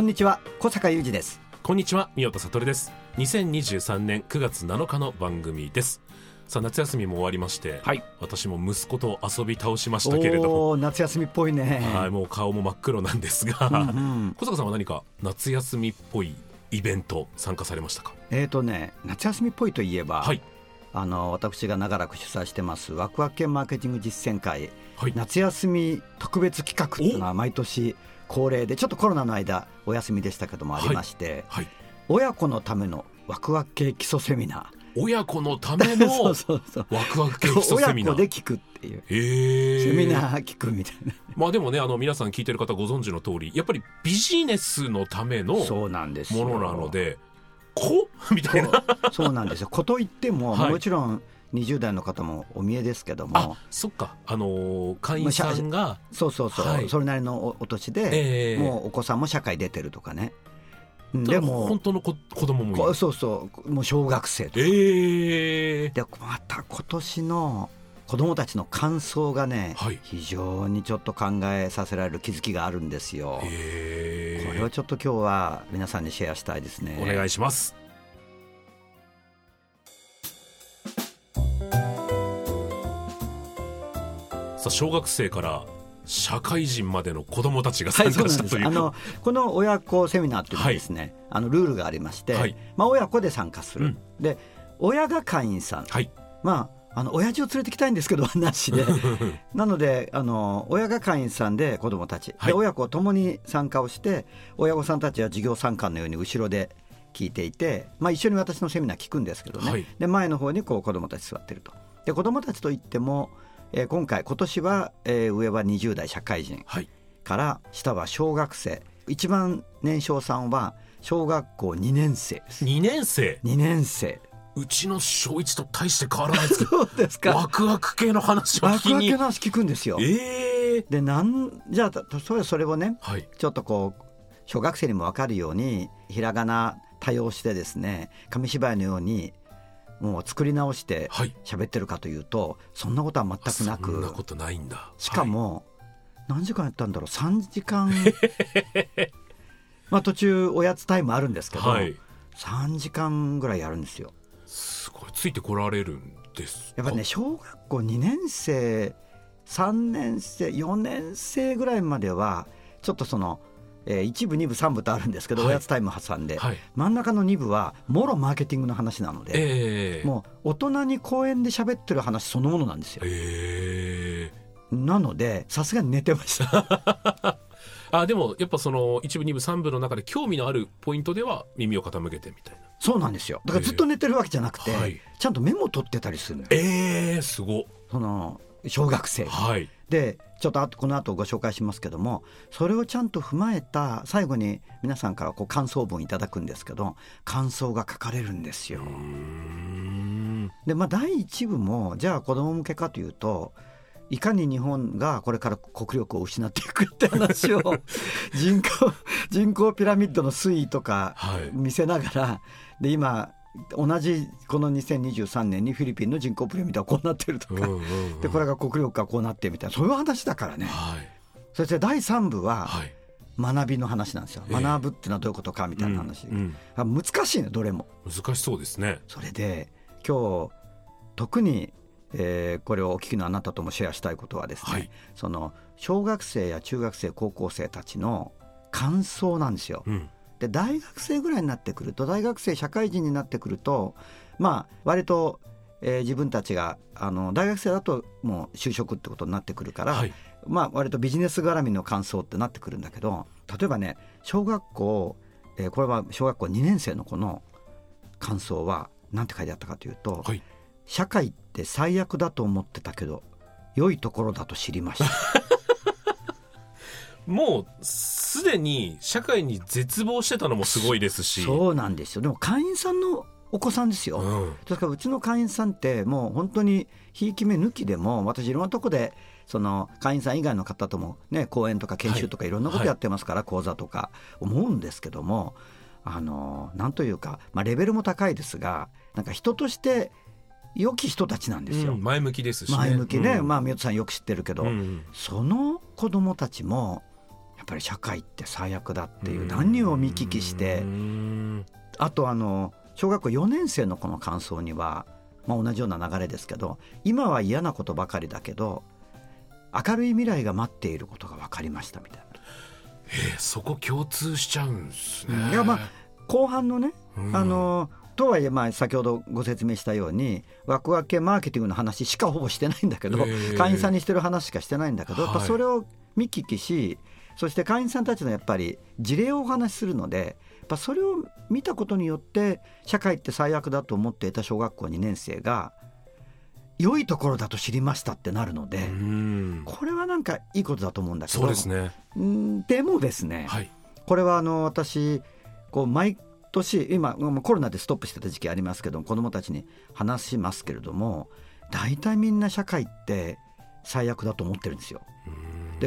こんにちは小坂雄二です。こんにちは宮田悟です。2023年9月7日の番組です。さあ夏休みも終わりまして、はい。私も息子と遊び倒しましたけれども。夏休みっぽいね。はいもう顔も真っ黒なんですが、うんうん。小坂さんは何か夏休みっぽいイベント参加されましたか？えーとね夏休みっぽいといえば、はい。あの私が長らく主催してますワクワク系マーケティング実践会。はい。夏休み特別企画っていうのは毎年恒例でちょっとコロナの間お休みでしたけどもありまして、はい親子のためのワクワク系基礎セミナ親子のためーのワクワク系基礎セミナー。親子で聞くっていう。えー。セミナー聞くみたいな、まあでもねあの皆さん聞いてる方ご存知の通りやっぱりビジネスのためのそうなんですよ。ものなのでこ？みたいな。そうそうなんですよ。こと言っても、はい。もちろん20代の方もお見えですけどあも、そっか。あのー会員さんがそうそうそう、はい。それなりのおお年で、ええ。もうお子さんも社会出てるとかね。うんででも、も本当の子子供もそうそう、もう小学生とか。ええ。で、また今年の子供たちの感想がね、はい。非常にちょっと考えさせられる気づきがあるんですよ。え。これをちょっと今日は皆さんにシェアしたいですね。お願いしますさあ小学生から社会人までの子供たちが参。加したという、あのこの親子セミナーっていうのはですね、あのルールがありまして、はい。まあ親子で参加する。うん。で、親が会員さん、はい。まああの親父を連れてきたいんですけどなしで、なのであの親が会員さんで子供たち、はい。で親子ともに参加をして、親御さんたちは授業参観のように後ろで聞いていて、まあ一緒に私のセミナー聞くんですけどね。はい。で前の方にこう子供たち座ってると。で子供たちといっても、えー今回今年は、えー上は20代社会人。はい。から下は小学生。一番年少さんは小学校2年生です。2年生？2年生。うちの小一と大して変わらないですけ そうですどワクワク系の話をワクワク聞きにの話聞くんですよ。ええでなんじゃあたそれそれをねはい。ちょっとこう小学生にも分かるようにひらがな多用してですね紙芝居のようにもう作り直してはい。喋ってるかというとそんなことは全くなそんなくことないんだ。しかも、何時間やったんだろう？3時間。まあ途中おやつタイムあるんですけど、はい、はい、3時間ぐらいやるんですよ。すごい。ついてこられるんですやっぱね小学校2年生3年生4年生ぐらいまではちょっとその、えー、1部2部3部とあるんですけど、はい。おやつタイム挟んで、はい。真ん中の2部はもろマーケティングの話なので、ええ。もう大人に公園で喋ってる話そのものなんですよ。ええ。なのでさすがに寝てました。あでもやっぱその一部二部三部の中で興味のあるポイントでは耳を傾けてみたいな。そうなんですよ。だからずっと寝てるわけじゃなくて、はい。ちゃんとメモ取ってたりするのよ。ええすごその小学生がはいでちょっとあとこの後ご紹介しますけどもそれをちゃんと踏まえた最後に皆さんからこう感想文いただくんですけど感想が書かれるんですよ。でまあ第一部もじゃあ子供向けかというといかに日本がこれから国力を失っていくって話を 人口人口ピラミッドの推移とかはい。見せながらで今同じこの2023年にフィリピンの人口ピラミッドはこうなってるとか、うんうんうんでこれが国力がこうなってみたいなそういう話だからね。はいそして第3部ははい学びの話なんですよ。ええ学ぶっていうのはどういうことかみたいな話。うんうんあ難しいねどれも。難しそうですねそれで今日特に、えーこれをお聞きのあなたともシェアしたいことはですね、はいその小学生や中学生高校生たちの感想なんですよ。うんで大学生ぐらいになってくると大学生社会人になってくるとまあ割と、えー自分たちがあの大学生だともう就職ってことになってくるから、はい。まあ割とビジネス絡みの感想ってなってくるんだけど例えばね小学校、えーこれは小学校2年生の子の感想は何て書いてあったかというと、はい。社会って最悪だと思ってたけど良いところだと知りました もうすでに社会に絶望してたのもすごいですし。そうなんですよ。でも会員さんのお子さんですよ、うん。ですからうちの会員さんってもう本当にひいき目抜きでも私いろんなとこでその会員さん以外の方ともね講演とか研修とかいろんなことやってますから、講座とか思うんですけどもあのなんというか、まあ、レベルも高いですがなんか人として良き人たちなんですよ。うん前向きですしね。前向きね、うん。まあ宮田さんよく知ってるけど、うん。その子供たちもぱり社会って最悪だっていう何を見聞きしてうんあとあの小学校4年生の子の感想には、まあ、同じような流れですけど今は嫌なことばかりだけど明るい未来が待っていることが分かりましたみたいえーそこ共通しちゃうんですね。な。いやまあ後半のね、うん。あのとはいえまあ先ほどご説明したようにワクワクマーケティングの話しかほぼしてないんだけど、会員さんにしてる話しかしてないんだけど、それを見聞きしそして会員さんたちのやっぱり事例をお話しするのでやっぱそれを見たことによって社会って最悪だと思っていた小学校2年生が良いところだと知りましたってなるので、うん。これはなんかいいことだと思うんだけどそうですね。うんでもですね、はい。これはあの私こう毎年今まあコロナでストップしてた時期ありますけど子どもたちに話しますけれども大体みんな社会って最悪だと思ってるんですよ。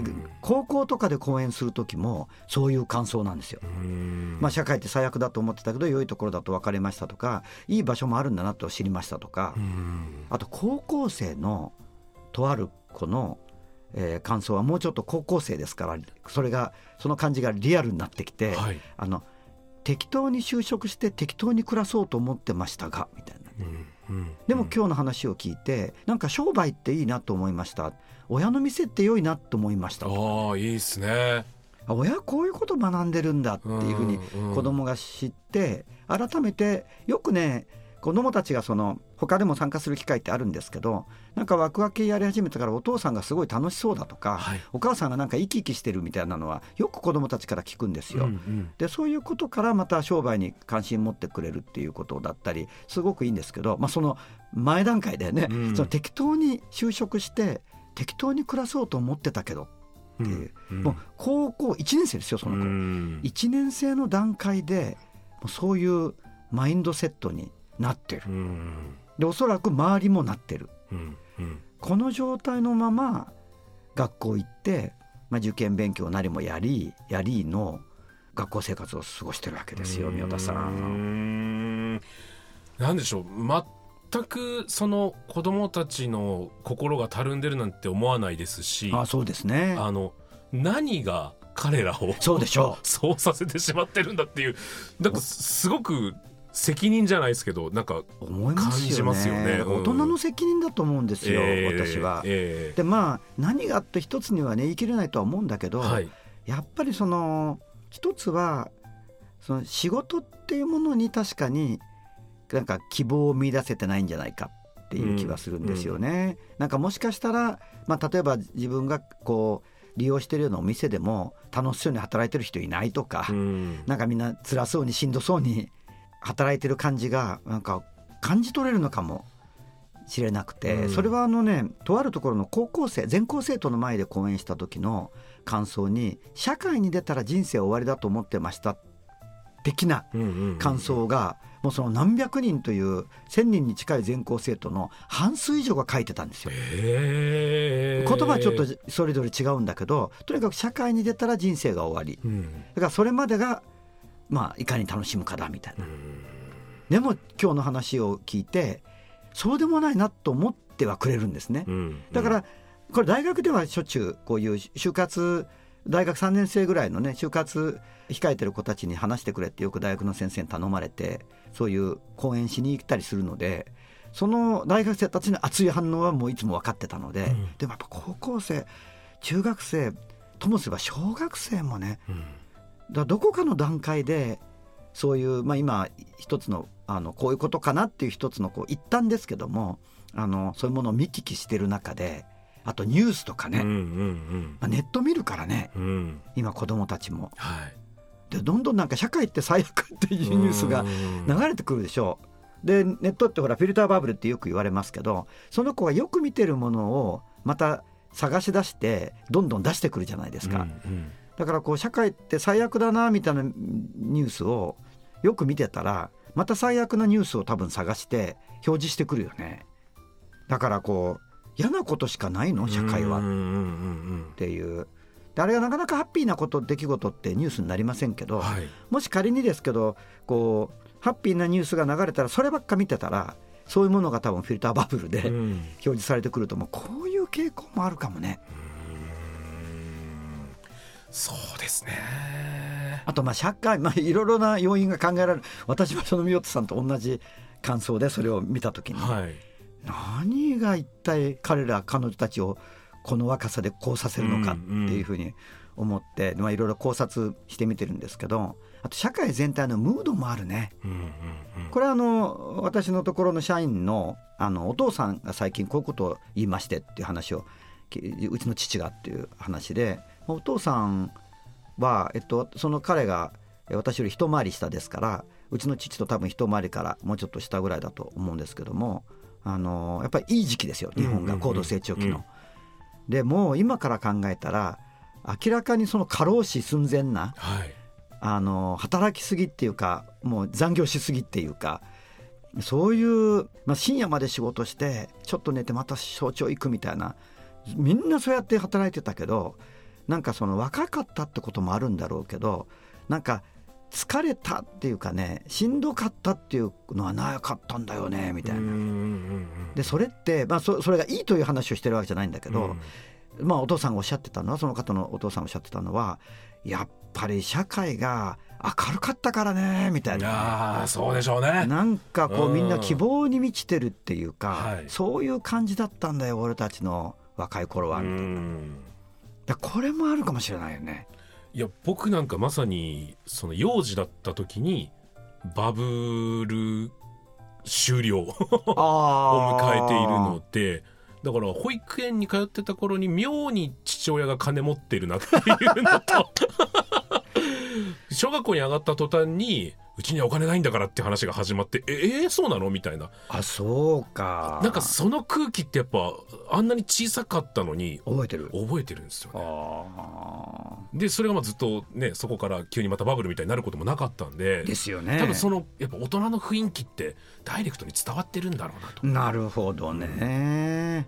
で高校とかで講演する時もそういう感想なんですよ。うん。まあ、社会って最悪だと思ってたけど良いところだと分かりましたとかいい場所もあるんだなと知りましたとか。うん。あと高校生のとある子の、えー感想はもうちょっと高校生ですからそれがその感じがリアルになってきて、はい。あの適当に就職して適当に暮らそうと思ってましたがみたいな。うんうん。でも今日の話を聞いてなんか商売っていいなと思いました。親の店って良いなと思いましたああいいですね。あ親こういうこと学んでるんだっていうふうに子供が知って改めてよくね子供たちがその他でも参加する機会ってあるんですけどなんかワクワク系やり始めたからお父さんがすごい楽しそうだとか、はい。お母さんがなんか生き生きしてるみたいなのはよく子供たちから聞くんですよ。うんうん。でそういうことからまた商売に関心持ってくれるっていうことだったりすごくいいんですけど、まあ、その前段階でね、うん。その適当に就職して適当に暮らそうと思ってたけどっていう、うん。もう高校1年生ですよその子。うん。1年生の段階でもうそういうマインドセットになってる。うん。でおそらく周りもなってる。この状態のまま学校行って、まあ、受験勉強なりもやりやりの学校生活を過ごしてるわけですよ宮田さ。うん。んなんでしょう。全くその子供たちの心がたるんでるなんて思わないですしあそうですね。あの何が彼らをそうでしょ そうさせてしまってるんだっていうなんかすごく責任じゃないですけどなんか思いますよね。感じますよね。うん。大人の責任だと思うんですよ、えー私は。えでまあ何があって一つにはね言い切れないとは思うんだけど、ーはい。やっぱりその一つはその仕事っていうものに確かになんか希望を見出せてないんじゃないかっていう気はするんですよね。なんかもしかしたら、まあ、例えば自分がこう利用してるようなお店でも楽しそうに働いてる人いないとか、うん。なんかみんな辛そうにしんどそうに働いてる感じがなんか感じ取れるのかもしれなくて、うん。それはあのねとあるところの高校生全校生徒の前で講演した時の感想に「社会に出たら人生終わりだと思ってました」的な感想がもうその何百人という1,000人に近い全校生徒の半数以上が書いてたんですよ。言葉はちょっとそれぞれ違うんだけどとにかく社会に出たら人生が終わり。うん。だからそれまでがまあいかに楽しむかだみたいな。う。ん。でも今日の話を聞いてそうでもないなと思ってはくれるんですね。うん。だからこれ大学ではしょっちゅうこういう就活大学3年生ぐらいのね就活控えてる子たちに話してくれってよく大学の先生に頼まれてそういう講演しに行ったりするのでその大学生たちの熱い反応はもういつも分かってたので、うん。でもやっぱ高校生中学生ともすれば小学生もねうんだどこかの段階でそういう、まあ、今一つのあのこういうことかなっていう一つのこう一旦ですけどもあのそういうものを見聞きしてる中であとニュースとかね、うんうんまあ、ネット見るからねうんうん今子供たちも。はいってどんどんなんか社会って最悪っていうニュースが流れてくるでしょう。でネットってほらフィルターバブルってよく言われますけどその子がよく見てるものをまた探し出してどんどん出してくるじゃないですか。うんうんだからこう社会って最悪だなみたいなニュースをよく見てたらまた最悪なニュースを多分探して表示してくるよね。だからこう嫌なことしかないの？社会は。っていう。であれがなかなかハッピーなこと出来事ってニュースになりませんけど、はい、もし仮にですけどこうハッピーなニュースが流れたらそればっか見てたらそういうものが多分フィルターバブルで表示されてくるともうこういう傾向もあるかもね。そうですね。あとまあ社会、まあ、いろいろな要因が考えられる。私はその三代さんと同じ感想でそれを見た時に、はい、何が一体彼ら彼女たちをこの若さでこうさせるのかっていうふうに思って、まあ、いろいろ考察してみてるんですけどあと社会全体のムードもあるね。これはあの私のところの社員のあのお父さんが最近こういうことを言いましてっていう話をうちの父がっていう話でお父さんは、えっと、その彼が私より一回り下ですからうちの父と多分一回りからもうちょっと下ぐらいだと思うんですけどもあのやっぱりいい時期ですよ日本が高度成長期の。でもう今から考えたら明らかにその過労死寸前な、はい、あの働きすぎっていうかもう残業しすぎっていうかそういう、まあ、深夜まで仕事してちょっと寝てまた早朝行くみたいなみんなそうやって働いてたけどなんかその若かったってこともあるんだろうけどなんか疲れたっていうかねしんどかったっていうのはなかったんだよねみたいな。でそれって、まあそ、それがいいという話をしてるわけじゃないんだけど、うん、まあ、お父さんがおっしゃってたのはその方のお父さんがおっしゃってたのはやっぱり社会が明るかったからねみたいな。あそうでしょうね。なんかこうみんな希望に満ちてるっていうか、はい、そういう感じだったんだよ俺たちの若い頃はみたいな。だこれもあるかもしれないよね。いや僕なんかまさにその幼児だった時にバブル終了 を迎えているのでだから保育園に通ってた頃に妙に父親が金持ってるなっていうのと 小学校に上がった途端にうちにはお金ないんだからって話が始まってええー、そうなの？みたいな。あそうか。なんかその空気ってやっぱあんなに小さかったのに覚えてる。覚えてるんですよね。でそれがまあずっとねそこから急にまたバブルみたいになることもなかったんでですよね。多分そのやっぱ大人の雰囲気ってダイレクトに伝わってるんだろうなと。なるほどね、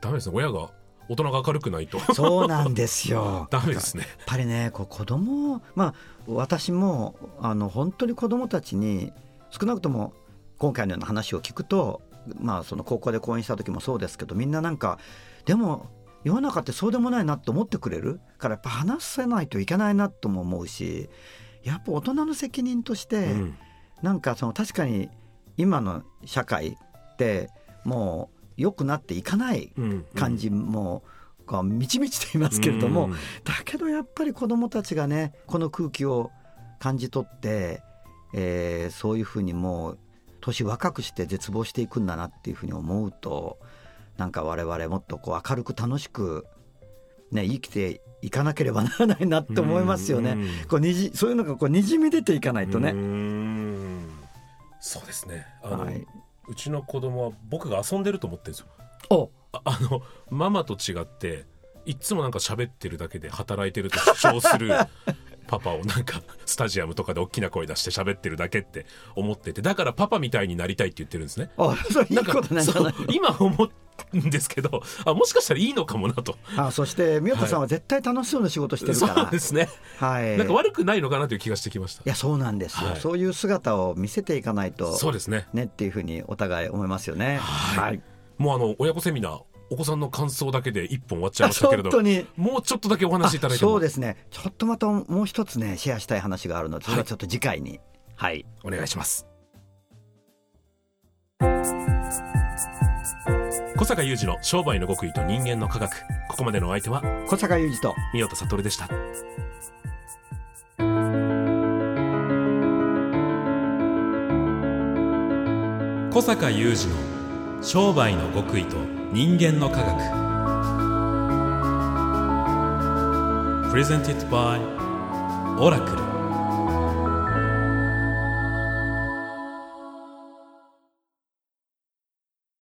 ダメですね。親が大人が明るくないと。そうなんですよ。ダメですね。やっぱりねこう子供まあ私もあの本当に子供たちに少なくとも今回のような話を聞くとまあその高校で講演した時もそうですけどみんななんかでも世の中ってそうでもないなと思ってくれる？からやっぱ話せないといけないなとも思うしやっぱ大人の責任として、うん、なんかその確かに今の社会ってもう良くなっていかない感じも、がみちみちと言いますけれども、だけどやっぱり子どもたちがねこの空気を感じ取って、えー、そういうふうにもう年若くして絶望していくんだなっていうふうに思うとなんか我々もっとこう明るく楽しく、ね、生きていかなければならないなって思いますよね。こうにじそういうのがこうにじみ出ていかないとね。そうですね。はい、うちの子供は僕が遊んでると思ってるんですよ。あ あのママと違っていつもなんか喋ってるだけで働いてると主張する パパをなんかスタジアムとかで大きな声出して喋ってるだけって思っててだからパパみたいになりたいって言ってるんですね。あそれいいことなんじゃない今思っんですけどあもしかしたらいいのかもなと。あそして宮田さんは絶対楽しそうな仕事してるから、はい、そうですね、はい、なんか悪くないのかなという気がしてきました。いやそうなんですよ、はい、そういう姿を見せていかないとそうですね。ねっていうふうにお互い思いますよね。はい、もうあの親子セミナーお子さんの感想だけで一本終わっちゃいましたけれどもうちょっとだけお話しいただいてそうですね。ちょっとまたもう一つねシェアしたい話があるのでそれはちょっと次回に。はい、お願いします小坂雄二の商売の極意と人間の科学。ここまでのお相手は小坂雄二と三代悟でした。小坂雄二の商売の極意と人間の科学。プレゼンティットバイオラクル